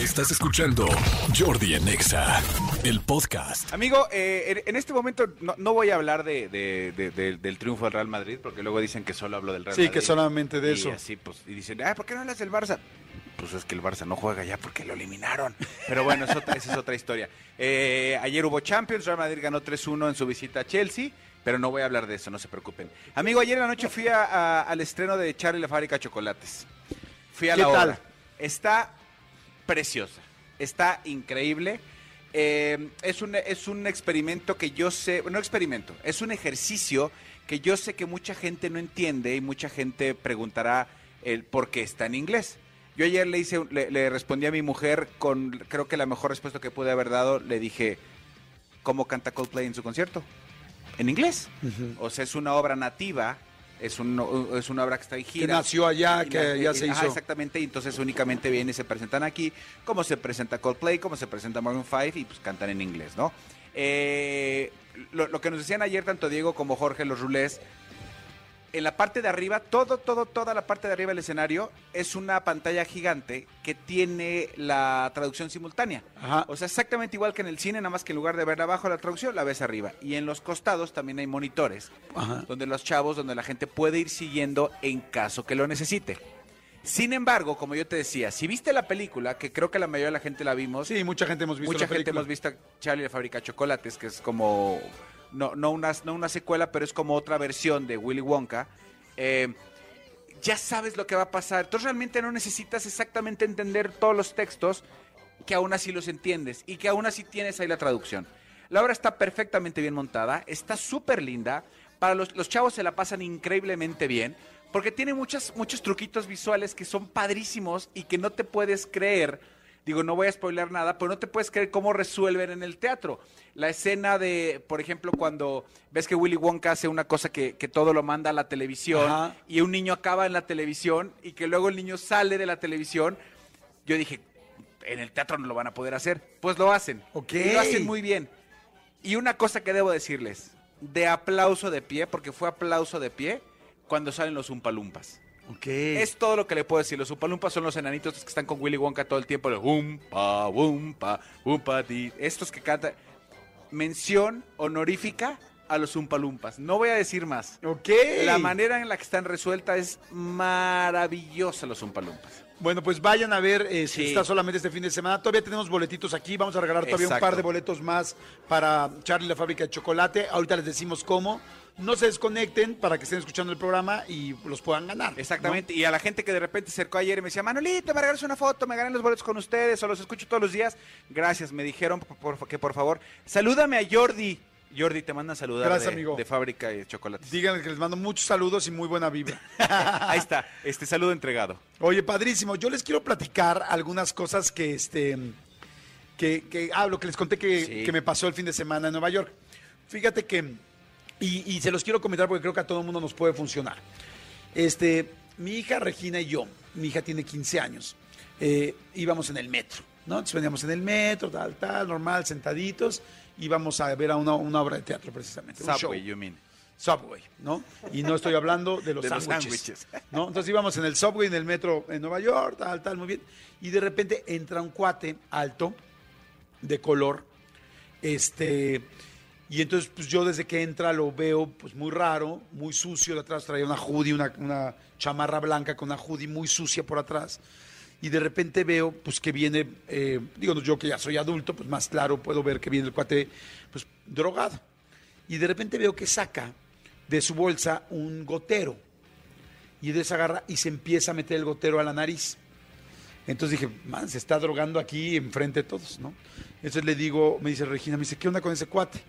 Estás escuchando Jordi en Exa, el podcast. Amigo, eh, en, en este momento no, no voy a hablar de, de- de- de- del triunfo del Real Madrid, porque luego dicen que solo hablo del Real Sí, Madrid. que solamente de y eso. Así, pues, y dicen, ah, ¿por qué no hablas del Barça? Pues es que el Barça no juega ya porque lo eliminaron. Pero bueno, es otra- esa es otra historia. Eh, ayer hubo Champions, Real Madrid ganó 3-1 en su visita a Chelsea, pero no voy a hablar de eso, no se preocupen. Amigo, ayer en la noche fui a- a- al estreno de Charlie la fábrica de chocolates. Fui a ¿Qué la tal? obra. Está preciosa, está increíble. Eh, es, un, es un experimento que yo sé, no experimento, es un ejercicio que yo sé que mucha gente no entiende y mucha gente preguntará el por qué está en inglés. Yo ayer le hice, le, le respondí a mi mujer con, creo que la mejor respuesta que pude haber dado, le dije, ¿cómo canta Coldplay en su concierto? En inglés. O sea, es una obra nativa, es, un, es una obra que está en Que gira. nació allá, que ya eh, se ajá, hizo. exactamente, y entonces únicamente vienen y se presentan aquí, como se presenta Coldplay, como se presenta Maroon 5 y pues cantan en inglés, ¿no? Eh, lo, lo que nos decían ayer tanto Diego como Jorge, los rulés, en la parte de arriba, todo, todo, toda la parte de arriba del escenario es una pantalla gigante que tiene la traducción simultánea. Ajá. O sea, exactamente igual que en el cine, nada más que en lugar de verla abajo la traducción, la ves arriba. Y en los costados también hay monitores, Ajá. donde los chavos, donde la gente puede ir siguiendo en caso que lo necesite. Sin embargo, como yo te decía, si viste la película, que creo que la mayoría de la gente la vimos, Sí, mucha gente hemos visto mucha la gente hemos visto Charlie de chocolates, que es como, no, no, una, no una secuela, pero es como otra versión de Willy Wonka. Eh, ya sabes lo que va a pasar. Entonces realmente no necesitas exactamente entender todos los textos, que aún así los entiendes y que aún así tienes ahí la traducción. La obra está perfectamente bien montada, está súper linda. Para los, los chavos se la pasan increíblemente bien, porque tiene muchas, muchos truquitos visuales que son padrísimos y que no te puedes creer. Digo, no voy a spoiler nada, pero no te puedes creer cómo resuelven en el teatro. La escena de, por ejemplo, cuando ves que Willy Wonka hace una cosa que, que todo lo manda a la televisión Ajá. y un niño acaba en la televisión y que luego el niño sale de la televisión, yo dije, en el teatro no lo van a poder hacer. Pues lo hacen. Ok. Y lo hacen muy bien. Y una cosa que debo decirles, de aplauso de pie, porque fue aplauso de pie, cuando salen los Umpalumpas. Es todo lo que le puedo decir. Los Umpalumpas son los enanitos que están con Willy Wonka todo el tiempo. Los Umpa, Umpa, Umpa, di. Estos que cantan. Mención honorífica a los Umpalumpas. No voy a decir más. Ok. La manera en la que están resueltas es maravillosa los Umpalumpas. Bueno, pues vayan a ver, eh, si Sí. está solamente este fin de semana. Todavía tenemos boletitos aquí, vamos a regalar todavía un par de boletos más para Charlie la fábrica de chocolate. Ahorita les decimos cómo. No se desconecten para que estén escuchando el programa y los puedan ganar. ¿no? Exactamente. Y a la gente que de repente se acercó ayer y me decía, Manolito, me regalas una foto, me gané los boletos con ustedes o los escucho todos los días. Gracias, me dijeron por- por- que por favor, salúdame a Jordi. Jordi, te manda a saludar Gracias, de, amigo. de fábrica de chocolates. Díganle que les mando muchos saludos y muy buena vibra. Ahí está, este saludo entregado. Oye, padrísimo. Yo les quiero platicar algunas cosas que, este, que, que ah, lo que les conté que, Sí. que me pasó el fin de semana en Nueva York. Fíjate que, y, y se los quiero comentar porque creo que a todo el mundo nos puede funcionar. Este, mi hija Regina y yo, mi hija tiene 15 años, eh, íbamos en el metro, ¿no? Entonces veníamos en el metro, tal, tal, normal, sentaditos, íbamos a ver a una, una obra de teatro precisamente. un show. Subway, you mean. Subway, ¿no? Y no estoy hablando de los sándwiches. ¿no? Entonces íbamos en el Subway, en el metro en Nueva York, tal, tal, muy bien. Y de repente entra un cuate alto, de color, este... Y entonces, pues yo desde que entra lo veo pues muy raro, muy sucio. De atrás traía una hoodie, una, una chamarra blanca con una hoodie muy sucia por atrás. Y de repente veo pues que viene, eh, digo yo que ya soy adulto, pues más claro puedo ver que viene el cuate pues drogado. Y de repente veo que saca de su bolsa un gotero. Y de esa agarra y se empieza a meter el gotero a la nariz. Entonces dije, man, se está drogando aquí enfrente de todos, ¿no? Entonces le digo, me dice Regina, me dice, ¿qué onda con ese cuate?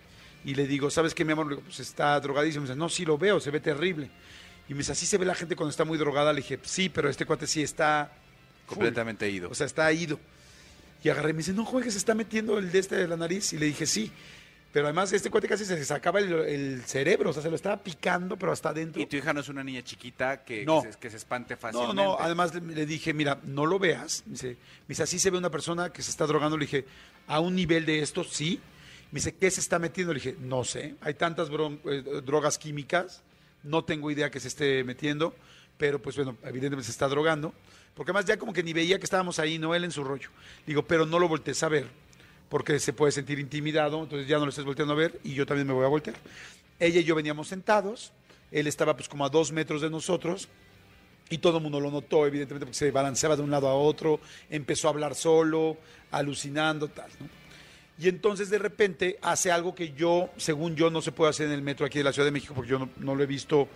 Y le digo, ¿sabes qué, mi amor? Le digo, pues está drogadísimo. Me dice, no, sí lo veo, se ve terrible. Y me dice, así se ve la gente cuando está muy drogada. Le dije, sí, pero este cuate sí está full. Completamente ido. O sea, está ido. Y agarré y me dice, no juegues, se está metiendo el de este de la nariz. Y le dije, sí. Pero además este cuate casi se sacaba el, el cerebro, o sea, se lo estaba picando, pero hasta adentro. y tu hija no es una niña chiquita que, No. que, se, que se espante No, fácilmente. no, además le, le dije, mira, no lo veas. Me dice, me dice, así se ve una persona que se está drogando. Le dije, a un nivel de esto, sí. Me dice, ¿qué se está metiendo? Le dije, no sé. Hay tantas eh, drogas químicas, no tengo idea que se esté metiendo, pero pues bueno, evidentemente se está drogando, porque además ya como que ni veía que estábamos ahí, no él en su rollo. Digo, pero no lo voltees a ver, porque se puede sentir intimidado, entonces ya no lo estés volteando a ver y yo también me voy a voltear. Ella y yo veníamos sentados, él estaba pues como a dos metros de nosotros, y todo el mundo lo notó, evidentemente, porque se balanceaba de un lado a otro, empezó a hablar solo, alucinando, tal, ¿no? Y entonces de repente hace algo que yo, según yo, no se puede hacer en el metro aquí de la Ciudad de México, porque yo no lo he visto,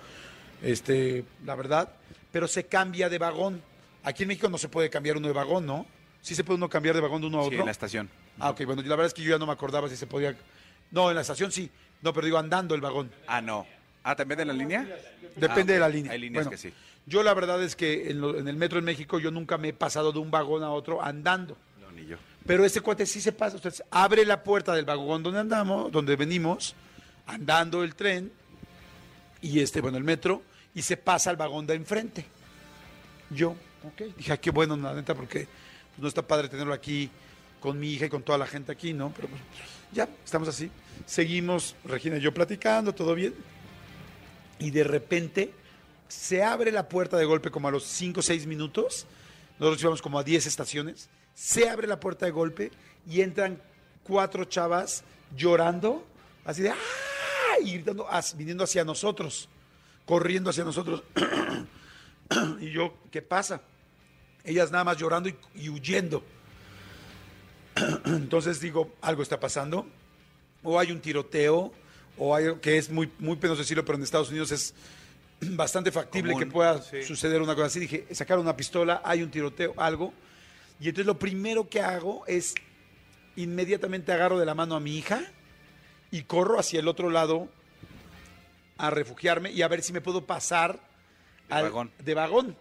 este, la verdad, pero se cambia de vagón. Aquí en México no se puede cambiar uno de vagón, ¿no? Sí se puede uno cambiar de vagón de uno a Sí, otro. en la estación. Ah, ok, bueno, la verdad es que yo ya no me acordaba si se podía... No, en la estación sí, no, pero digo andando el vagón. Ah, no. Ah, ¿también en la línea? Depende Ah, de la línea. Hay líneas Bueno, que sí. Yo la verdad es que en, lo- en el metro en México yo nunca me he pasado de un vagón a otro andando. No, ni yo. Pero este cuate sí se pasa. Usted abre la puerta del vagón donde andamos, donde venimos, andando el tren, y este, bueno, el metro, y se pasa al vagón de enfrente. Yo, ok, dije, ah, qué bueno, la neta, porque pues, no está padre tenerlo aquí con mi hija y con toda la gente aquí, ¿no? Pero pues, ya, estamos así. Seguimos, Regina y yo platicando, todo bien. Y de repente se abre la puerta de golpe como a los 5 o 6 minutos. Nosotros íbamos como a 10 estaciones. Se abre la puerta de golpe y entran cuatro chavas llorando, así de ¡ah! Y gritando, viniendo hacia nosotros, corriendo hacia nosotros. y yo, ¿qué pasa? Ellas nada más llorando y, y huyendo. Entonces digo, algo está pasando. O hay un tiroteo, o hay que es muy, muy penoso decirlo, pero en Estados Unidos es bastante factible Común, que pueda sí. suceder una cosa así. Dije, sacar una pistola, hay un tiroteo, algo. Y entonces lo primero que hago es inmediatamente agarro de la mano a mi hija y corro hacia el otro lado a refugiarme y a ver si me puedo pasar De al- vagón. de vagón.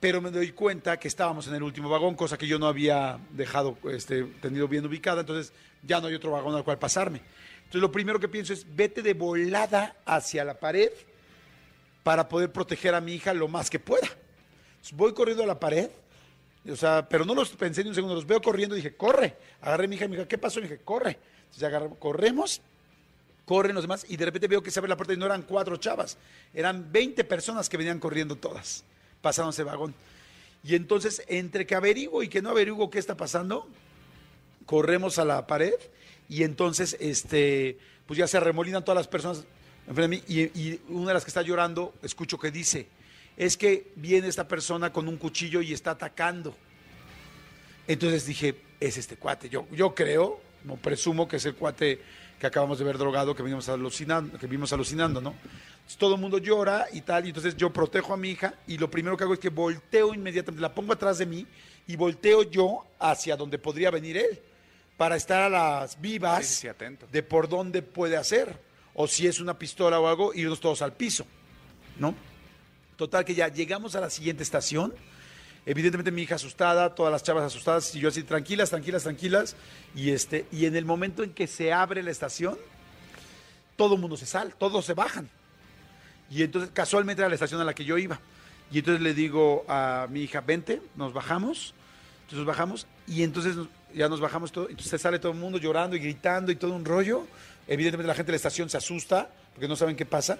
Pero me doy cuenta que estábamos en el último vagón, cosa que yo no había dejado, este, tenido bien ubicada, entonces ya no hay otro vagón al cual pasarme. Entonces lo primero que pienso es, vete de volada hacia la pared para poder proteger a mi hija lo más que pueda. Entonces, voy corriendo a la pared, o sea, pero no los pensé ni un segundo, los veo corriendo y dije, corre. Agarré a mi hija y me dijo, ¿qué pasó? Y dije, corre. Corremos, corren los demás y de repente veo que se abre la puerta y no eran cuatro chavas, eran 20 personas que venían corriendo todas, pasando ese vagón. Y entonces, entre que averiguo y que no averiguo qué está pasando, corremos a la pared y entonces, este, pues ya se arremolinan todas las personas enfrente de mí y, y una de las que está llorando, escucho que dice, es que viene esta persona con un cuchillo y está atacando. Entonces dije, es este cuate. Yo, yo creo, no presumo que es el cuate que acabamos de ver drogado, que vimos alucinando, que vimos alucinando, ¿no? Entonces, todo el mundo llora y tal, y entonces yo protejo a mi hija y lo primero que hago es que volteo inmediatamente, la pongo atrás de mí y volteo yo hacia donde podría venir él, para estar a las vivas Sí, sí, de por dónde puede hacer, o si es una pistola o algo, irnos todos al piso, ¿no? Total que ya llegamos a la siguiente estación. Evidentemente mi hija asustada, todas las chavas asustadas, y yo así tranquilas, tranquilas, tranquilas. Y este, y en el momento en que se abre la estación, todo el mundo se sale, todos se bajan. Y entonces casualmente era la estación a la que yo iba. Y entonces le digo a mi hija, vente, nos bajamos. Entonces nos bajamos y entonces ya nos bajamos todo. Entonces sale todo el mundo llorando y gritando y todo un rollo. Evidentemente la gente de la estación se asusta porque no saben qué pasa.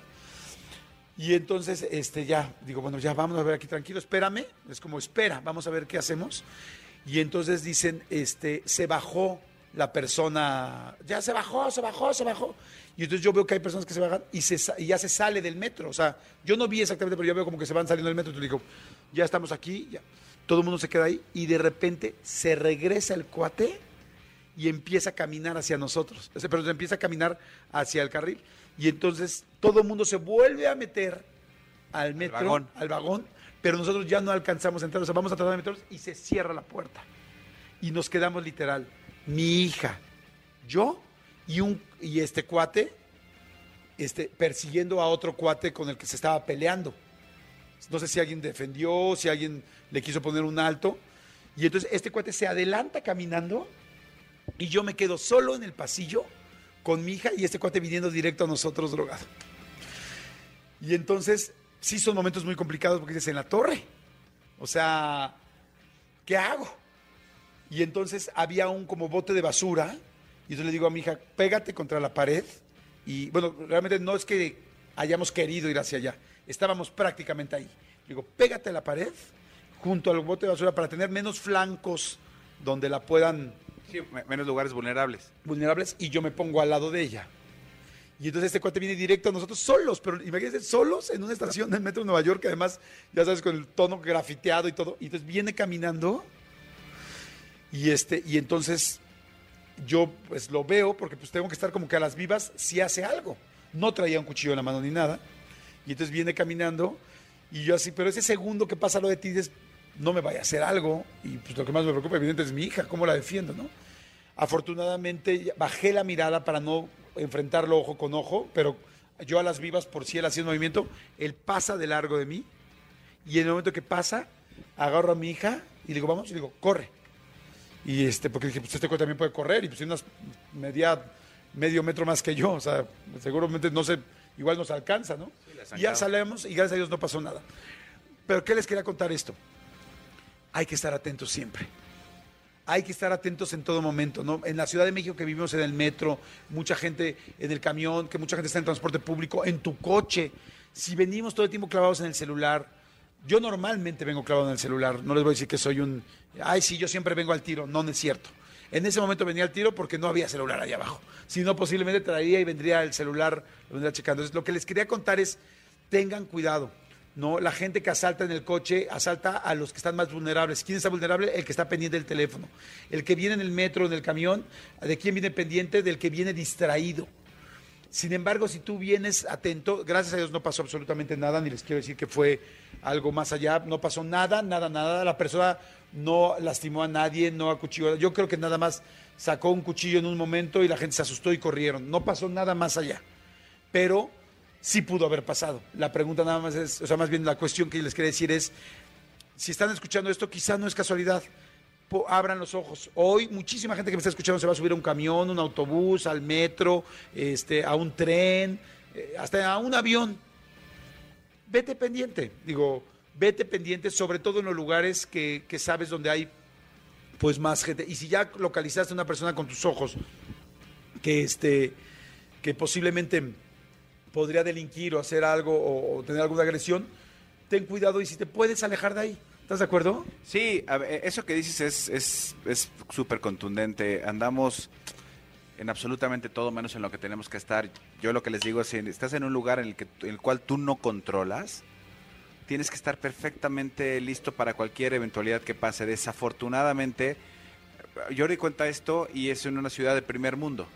Y entonces, este, ya, digo, bueno, ya vamos a ver aquí tranquilo, espérame. Es como, espera, vamos a ver qué hacemos. Y entonces dicen, este, se bajó la persona, ya se bajó, se bajó, se bajó. Y entonces yo veo que hay personas que se bajan y, se, y ya se sale del metro. O sea, yo no vi exactamente, pero yo veo como que se van saliendo del metro. Entonces digo, ya estamos aquí, ya. Todo el mundo se queda ahí y de repente se regresa el cuate y empieza a caminar hacia nosotros. Pero empieza a caminar hacia el carril. Y entonces todo el mundo se vuelve a meter al metro, vagón. al vagón, pero nosotros ya no alcanzamos a entrar. O sea, vamos a tratar de meternos y se cierra la puerta. Y nos quedamos literal, mi hija, yo y, un, y este cuate este, persiguiendo a otro cuate con el que se estaba peleando. No sé si alguien defendió, si alguien le quiso poner un alto. Y entonces este cuate se adelanta caminando y yo me quedo solo en el pasillo con mi hija y este cuate viniendo directo a nosotros drogado. Y entonces sí son momentos muy complicados porque dices en la torre. O sea, ¿qué hago? Y entonces había un como bote de basura y entonces le digo a mi hija, pégate contra la pared. Y bueno, realmente no es que hayamos querido ir hacia allá, estábamos prácticamente ahí. Digo, pégate a la pared junto al bote de basura para tener menos flancos donde la puedan Menos lugares vulnerables. vulnerables y yo me pongo al lado de ella. Y entonces este cuate viene directo a nosotros solos, pero imagínense, solos en una estación del metro de Nueva York, que además, ya sabes, con el tono grafiteado y todo. Y entonces viene caminando y, este, y entonces yo pues lo veo porque pues tengo que estar como que a las vivas si hace algo. No traía un cuchillo en la mano ni nada. Y entonces viene caminando y yo así, pero ese segundo que pasa lo de ti es, no me vaya a hacer algo. Y pues lo que más me preocupa evidentemente es mi hija, cómo la defiendo, ¿no? Afortunadamente bajé la mirada para no enfrentarlo ojo con ojo, pero yo a las vivas, por si él hacía un movimiento, él pasa de largo de mí y en el momento que pasa, agarro a mi hija y le digo, vamos, y le digo, corre. Y este, porque dije, pues este cuate también puede correr y pues tiene unas media, medio metro más que yo, o sea, seguramente no sé, igual nos alcanza, ¿no? la y ya salimos y gracias a Dios no pasó nada. Pero ¿qué les quería contar esto? Hay que estar atentos siempre hay que estar atentos en todo momento, ¿no? En la Ciudad de México que vivimos en el metro, mucha gente en el camión, que mucha gente está en transporte público, en tu coche. Si venimos todo el tiempo clavados en el celular, yo normalmente vengo clavado en el celular, no les voy a decir que soy un, ay, sí, yo siempre vengo al tiro, no, no es cierto. En ese momento venía al tiro porque no había celular ahí abajo. Si no, posiblemente traería y vendría el celular, lo vendría checando. Entonces, lo que les quería contar es, tengan cuidado. No, la gente que asalta en el coche asalta a los que están más vulnerables. ¿Quién está vulnerable? El que está pendiente del teléfono. El que viene en el metro, en el camión, ¿de quién viene pendiente? Del que viene distraído. Sin embargo, si tú vienes atento, gracias a Dios no pasó absolutamente nada, ni les quiero decir que fue algo más allá, no pasó nada, nada, nada. La persona no lastimó a nadie, no acuchilló. Yo creo que nada más sacó un cuchillo en un momento y la gente se asustó y corrieron. No pasó nada más allá. Pero sí pudo haber pasado. La pregunta nada más es, o sea, más bien la cuestión que les quería decir es, si están escuchando esto, quizá no es casualidad. Abran los ojos. Hoy muchísima gente que me está escuchando se va a subir a un camión, un autobús, al metro, este, a un tren, eh, hasta a un avión. Vete pendiente, digo, vete pendiente, sobre todo en los lugares que, que sabes donde hay pues más gente. Y si ya localizaste a una persona con tus ojos que este que posiblemente podría delinquir o hacer algo o, o tener alguna agresión, ten cuidado y si te puedes alejar de ahí. ¿Estás de acuerdo? Sí, a ver, eso que dices es es es súper contundente. Andamos en absolutamente todo menos en lo que tenemos que estar. Yo lo que les digo es, si estás en un lugar en el, que, en el cual tú no controlas, tienes que estar perfectamente listo para cualquier eventualidad que pase. Desafortunadamente, yo di cuenta esto y es en una ciudad de primer mundo.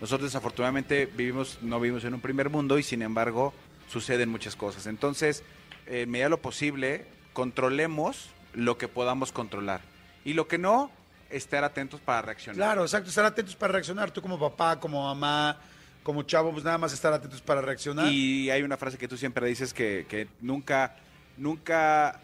Nosotros desafortunadamente vivimos, no vivimos en un primer mundo y sin embargo suceden muchas cosas. Entonces, en medida de lo posible, controlemos lo que podamos controlar. Y lo que no, estar atentos para reaccionar. Claro, exacto, estar atentos para reaccionar. Tú como papá, como mamá, como chavo, pues nada más estar atentos para reaccionar. Y hay una frase que tú siempre dices que, que nunca, nunca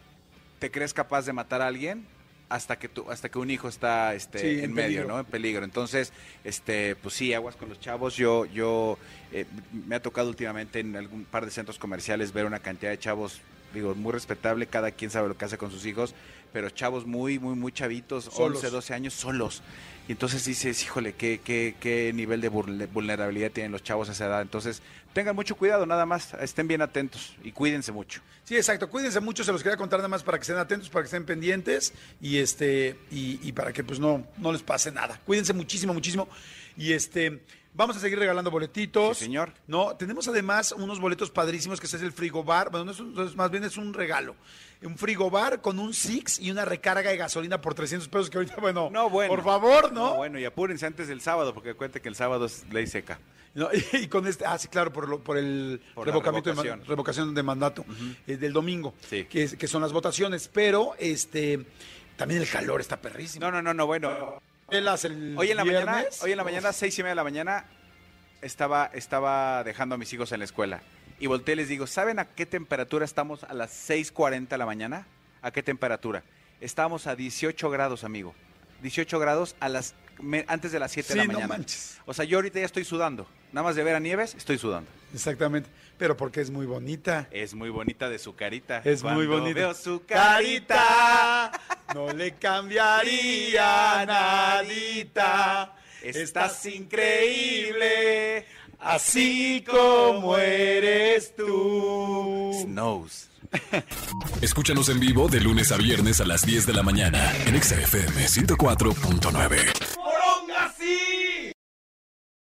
te crees capaz de matar a alguien hasta que tu, hasta que un hijo está este, Sí, en, en medio. ¿no? En peligro. Entonces, este, pues sí, aguas con los chavos. Yo, yo eh, me ha tocado últimamente en algún par de centros comerciales ver una cantidad de chavos, digo, muy respetable, cada quien sabe lo que hace con sus hijos, pero chavos muy, muy, muy chavitos, Solos. 11, 12 años, solos. Y entonces dices, híjole, qué, qué, qué nivel de vulne- vulnerabilidad tienen los chavos a esa edad. Entonces, tengan mucho cuidado, nada más, estén bien atentos y cuídense mucho. Sí, exacto. Cuídense mucho, se los quería contar nada más para que estén atentos, para que estén pendientes y este y, y para que pues no, no les pase nada. Cuídense muchísimo, muchísimo. Y este vamos a seguir regalando boletitos. Sí, señor. No, tenemos además unos boletos padrísimos que es el frigobar. Bueno, no es un- es más bien es un regalo. Un frigobar con un Six y una recarga de gasolina por 300 pesos que ahorita, bueno, No, bueno. por favor, ¿no? bueno, y apúrense antes del sábado, porque cuente que el sábado es ley seca. No, y, con este, ah, sí, claro, por, lo- por el Por revocamiento de revocación. de mandato eh, del domingo, Sí. que, es- que son las votaciones, pero este también el calor está perrísimo. No, no, no, no, bueno. Velas el Hoy en la mañana, hoy en la mañana, seis y media de la mañana, estaba, estaba dejando a mis hijos en la escuela. Y volteé y les digo, ¿saben a qué temperatura estamos a las 6.40 de la mañana? ¿A qué temperatura? Estábamos a 18 grados, amigo. 18 grados a las me- antes de las 7 de la no mañana. manches. O sea, yo ahorita ya estoy sudando. Nada más de ver a Nieves, estoy sudando. Exactamente, pero porque es muy bonita. Es muy bonita de su carita. Es muy bonita. veo su carita. No le cambiaría nadita. Estás increíble. Así como eres tú. Snows. Escúchanos en vivo de lunes a viernes a las 10 de la mañana en Exa FM 104.9.